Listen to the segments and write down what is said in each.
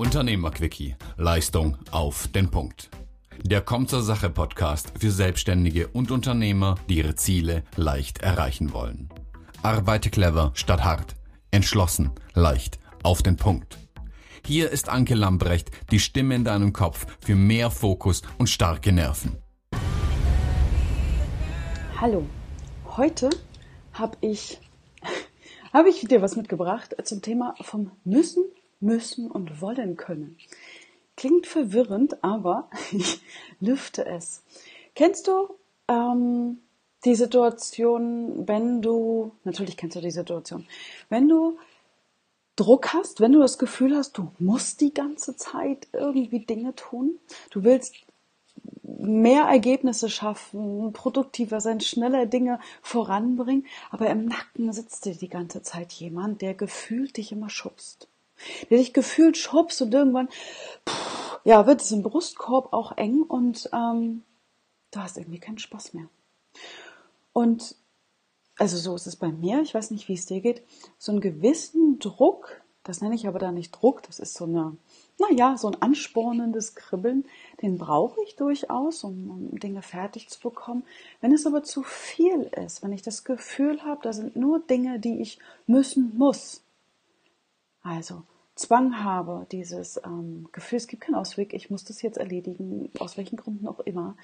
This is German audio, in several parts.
Unternehmerquickie. Leistung auf den Punkt. Der Kommt zur Sache Podcast für Selbstständige und Unternehmer, die ihre Ziele leicht erreichen wollen. Arbeite clever statt hart. Entschlossen, leicht, auf den Punkt. Hier ist Anke Lambrecht, die Stimme in deinem Kopf für mehr Fokus und starke Nerven. Hallo, heute habe ich, hab ich dir was mitgebracht zum Thema vom Müssen, Müssen und Wollen können. Klingt verwirrend, aber ich lüfte es. Kennst du ähm, die Situation, wenn du, natürlich kennst du die Situation, wenn du Druck hast, wenn du das Gefühl hast, du musst die ganze Zeit irgendwie Dinge tun, du willst mehr Ergebnisse schaffen, produktiver sein, schneller Dinge voranbringen, aber im Nacken sitzt dir die ganze Zeit jemand, der gefühlt dich immer schubst der dich gefühlt schubst und irgendwann pff, ja, wird es im Brustkorb auch eng und ähm, du hast irgendwie keinen Spaß mehr. Und also so ist es bei mir, ich weiß nicht, wie es dir geht, so einen gewissen Druck, das nenne ich aber da nicht Druck, das ist so eine, naja, so ein anspornendes Kribbeln, den brauche ich durchaus, um, um Dinge fertig zu bekommen. Wenn es aber zu viel ist, wenn ich das Gefühl habe, da sind nur Dinge, die ich müssen muss, also Zwang habe, dieses ähm, Gefühl, es gibt keinen Ausweg, ich muss das jetzt erledigen, aus welchen Gründen auch immer,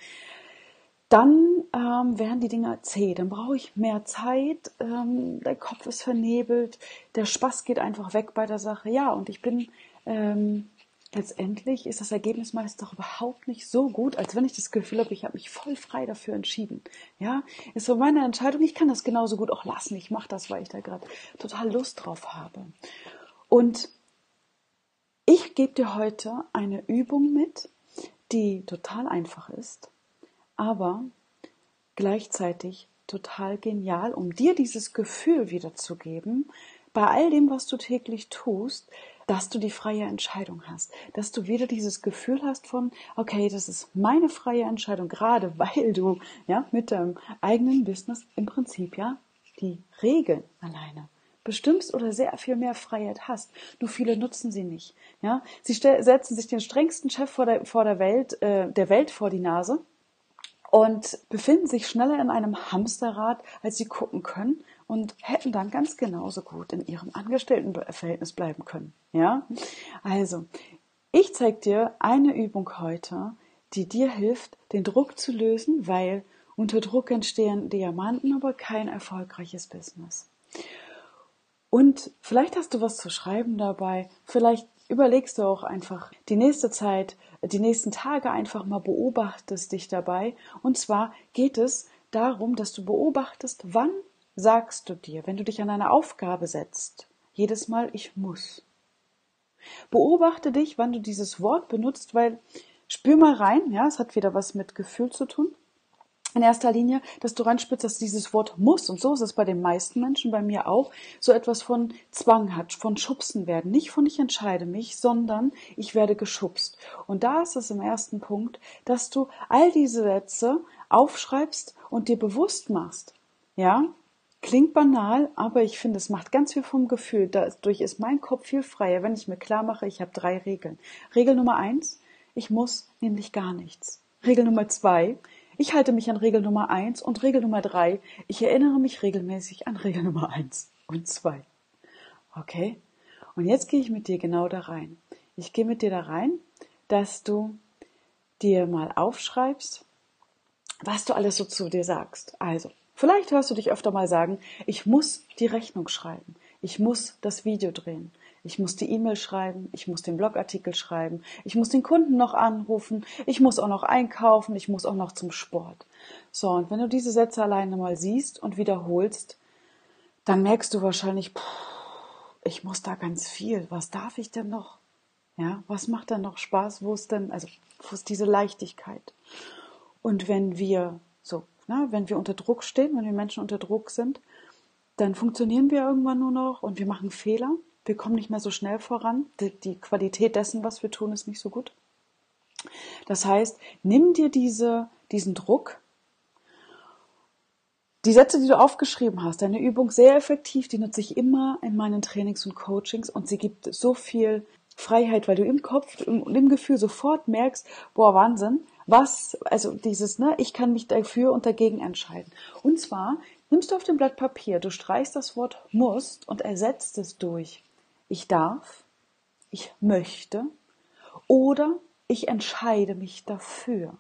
dann ähm, werden die Dinge zäh, dann brauche ich mehr Zeit, ähm, der Kopf ist vernebelt, der Spaß geht einfach weg bei der Sache. Ja, und ich bin ähm, letztendlich ist das Ergebnis meist doch überhaupt nicht so gut, als wenn ich das Gefühl habe, ich habe mich voll frei dafür entschieden. Ja, ist so meine Entscheidung. Ich kann das genauso gut auch lassen. Ich mache das, weil ich da gerade total Lust drauf habe. Und ich gebe dir heute eine Übung mit, die total einfach ist, aber gleichzeitig total genial, um dir dieses Gefühl wiederzugeben, bei all dem, was du täglich tust, dass du die freie Entscheidung hast, dass du wieder dieses Gefühl hast von, okay, das ist meine freie Entscheidung, gerade weil du ja mit deinem eigenen Business im Prinzip ja die Regeln alleine bestimmst oder sehr viel mehr Freiheit hast. Nur viele nutzen sie nicht. Ja, sie setzen sich den strengsten Chef vor der, vor der Welt, äh, der Welt vor die Nase und befinden sich schneller in einem Hamsterrad, als sie gucken können und hätten dann ganz genauso gut in ihrem Angestelltenverhältnis bleiben können. Ja, also ich zeige dir eine Übung heute, die dir hilft, den Druck zu lösen, weil unter Druck entstehen Diamanten, aber kein erfolgreiches Business. Und vielleicht hast du was zu schreiben dabei, vielleicht überlegst du auch einfach die nächste Zeit, die nächsten Tage einfach mal beobachtest dich dabei. Und zwar geht es darum, dass du beobachtest, wann sagst du dir, wenn du dich an eine Aufgabe setzt, jedes Mal ich muss. Beobachte dich, wann du dieses Wort benutzt, weil spür mal rein, ja, es hat wieder was mit Gefühl zu tun in erster Linie, dass du reinspitzt, dass dieses Wort muss, und so ist es bei den meisten Menschen, bei mir auch, so etwas von Zwang hat, von Schubsen werden. Nicht von ich entscheide mich, sondern ich werde geschubst. Und da ist es im ersten Punkt, dass du all diese Sätze aufschreibst und dir bewusst machst. Ja? Klingt banal, aber ich finde, es macht ganz viel vom Gefühl. Dadurch ist mein Kopf viel freier, wenn ich mir klar mache, ich habe drei Regeln. Regel Nummer eins, ich muss nämlich gar nichts. Regel Nummer zwei, ich halte mich an Regel Nummer eins und Regel Nummer drei. Ich erinnere mich regelmäßig an Regel Nummer eins und zwei. Okay? Und jetzt gehe ich mit dir genau da rein. Ich gehe mit dir da rein, dass du dir mal aufschreibst, was du alles so zu dir sagst. Also, vielleicht hörst du dich öfter mal sagen, ich muss die Rechnung schreiben. Ich muss das Video drehen. Ich muss die E-Mail schreiben, ich muss den Blogartikel schreiben, ich muss den Kunden noch anrufen, ich muss auch noch einkaufen, ich muss auch noch zum Sport. So, und wenn du diese Sätze alleine mal siehst und wiederholst, dann merkst du wahrscheinlich, pff, ich muss da ganz viel. Was darf ich denn noch? Ja, was macht denn noch Spaß? Wo ist denn, also, wo ist diese Leichtigkeit? Und wenn wir so, na, wenn wir unter Druck stehen, wenn wir Menschen unter Druck sind, dann funktionieren wir irgendwann nur noch und wir machen Fehler wir kommen nicht mehr so schnell voran. Die, die Qualität dessen, was wir tun, ist nicht so gut. Das heißt, nimm dir diese, diesen Druck, die Sätze, die du aufgeschrieben hast, deine Übung sehr effektiv, die nutze ich immer in meinen Trainings und Coachings und sie gibt so viel Freiheit, weil du im Kopf und im Gefühl sofort merkst, boah, Wahnsinn, was, also dieses, ne, ich kann mich dafür und dagegen entscheiden. Und zwar nimmst du auf dem Blatt Papier, du streichst das Wort musst und ersetzt es durch ich darf, ich möchte oder ich entscheide mich dafür.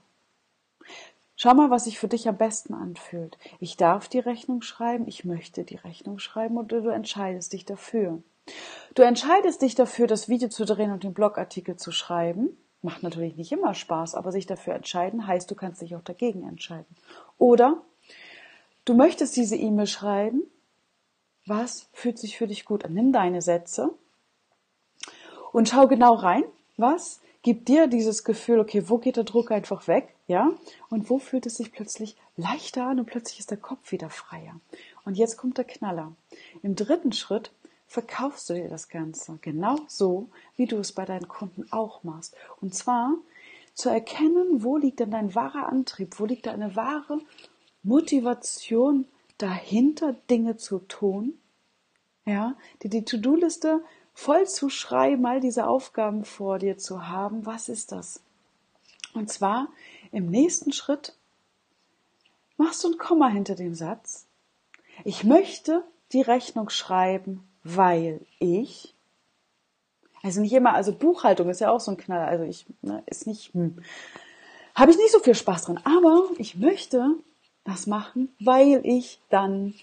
Schau mal, was sich für dich am besten anfühlt. Ich darf die Rechnung schreiben, ich möchte die Rechnung schreiben oder du entscheidest dich dafür. Du entscheidest dich dafür, das Video zu drehen und den Blogartikel zu schreiben. Macht natürlich nicht immer Spaß, aber sich dafür entscheiden heißt, du kannst dich auch dagegen entscheiden. Oder du möchtest diese E-Mail schreiben. Was fühlt sich für dich gut an? Nimm deine Sätze und schau genau rein. Was gibt dir dieses Gefühl, okay, wo geht der Druck einfach weg? Ja? Und wo fühlt es sich plötzlich leichter an und plötzlich ist der Kopf wieder freier? Und jetzt kommt der Knaller. Im dritten Schritt verkaufst du dir das Ganze genau so, wie du es bei deinen Kunden auch machst. Und zwar zu erkennen, wo liegt denn dein wahrer Antrieb, wo liegt deine wahre Motivation dahinter, Dinge zu tun, ja, die die To-Do-Liste voll zu schreiben, all diese Aufgaben vor dir zu haben. Was ist das? Und zwar im nächsten Schritt machst du ein Komma hinter dem Satz. Ich möchte die Rechnung schreiben, weil ich also nicht immer, also Buchhaltung ist ja auch so ein Knaller, also ich, ne, ist nicht, hm, habe ich nicht so viel Spaß dran, aber ich möchte das machen, weil ich dann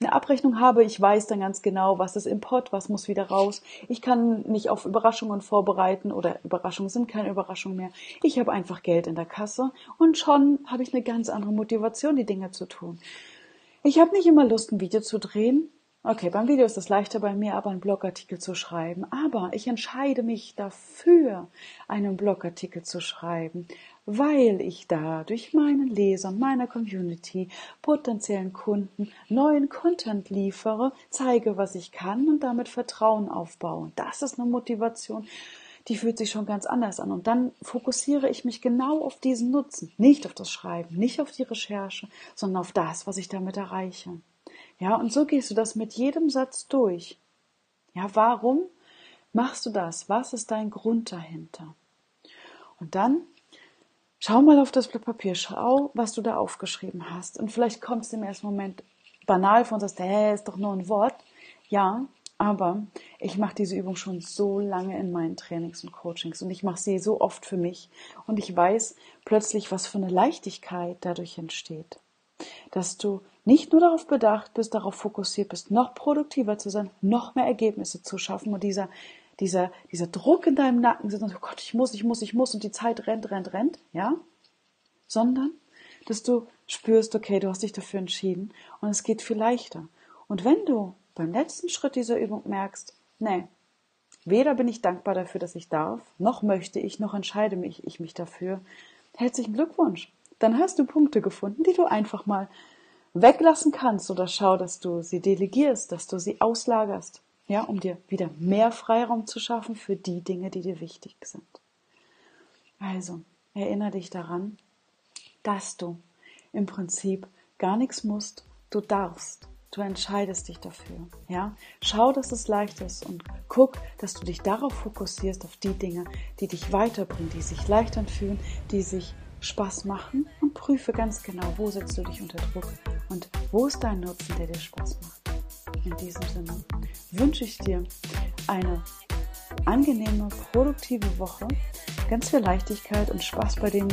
eine Abrechnung habe, ich weiß dann ganz genau, was ist im Pot, was muss wieder raus. Ich kann mich auf Überraschungen vorbereiten oder Überraschungen sind keine Überraschungen mehr. Ich habe einfach Geld in der Kasse und schon habe ich eine ganz andere Motivation, die Dinge zu tun. Ich habe nicht immer Lust, ein Video zu drehen. Okay, beim Video ist es leichter bei mir, aber einen Blogartikel zu schreiben. Aber ich entscheide mich dafür, einen Blogartikel zu schreiben, weil ich dadurch meinen Lesern, meiner Community, potenziellen Kunden neuen Content liefere, zeige, was ich kann und damit Vertrauen aufbaue. Das ist eine Motivation, die fühlt sich schon ganz anders an. Und dann fokussiere ich mich genau auf diesen Nutzen, nicht auf das Schreiben, nicht auf die Recherche, sondern auf das, was ich damit erreiche. Ja, und so gehst du das mit jedem Satz durch. Ja, warum machst du das? Was ist dein Grund dahinter? Und dann Schau mal auf das Blatt Papier, schau, was du da aufgeschrieben hast. Und vielleicht kommt es im ersten Moment banal vor und sagst, hä, ist doch nur ein Wort. Ja, aber ich mache diese Übung schon so lange in meinen Trainings und Coachings und ich mache sie so oft für mich und ich weiß plötzlich, was für eine Leichtigkeit dadurch entsteht. Dass du nicht nur darauf bedacht bist, darauf fokussiert bist, noch produktiver zu sein, noch mehr Ergebnisse zu schaffen und dieser dieser, dieser Druck in deinem Nacken sitzt und oh Gott, ich muss, ich muss, ich muss und die Zeit rennt, rennt, rennt, ja? Sondern, dass du spürst, okay, du hast dich dafür entschieden und es geht viel leichter. Und wenn du beim letzten Schritt dieser Übung merkst, nee, weder bin ich dankbar dafür, dass ich darf, noch möchte ich, noch entscheide ich mich dafür, herzlichen Glückwunsch. Dann hast du Punkte gefunden, die du einfach mal weglassen kannst oder schau, dass du sie delegierst, dass du sie auslagerst ja, um dir wieder mehr Freiraum zu schaffen für die Dinge, die dir wichtig sind. Also, erinnere dich daran, dass du im Prinzip gar nichts musst, du darfst. Du entscheidest dich dafür. Ja? Schau, dass es leicht ist und guck, dass du dich darauf fokussierst, auf die Dinge, die dich weiterbringen, die sich leicht anfühlen, die sich Spaß machen und prüfe ganz genau, wo setzt du dich unter Druck und wo ist dein Nutzen, der dir Spaß macht. In diesem Sinne wünsche ich dir eine angenehme, produktive Woche, ganz viel Leichtigkeit und Spaß bei dem,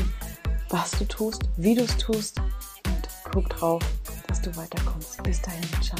was du tust, wie du es tust und guck drauf, dass du weiterkommst. Bis dahin, ciao.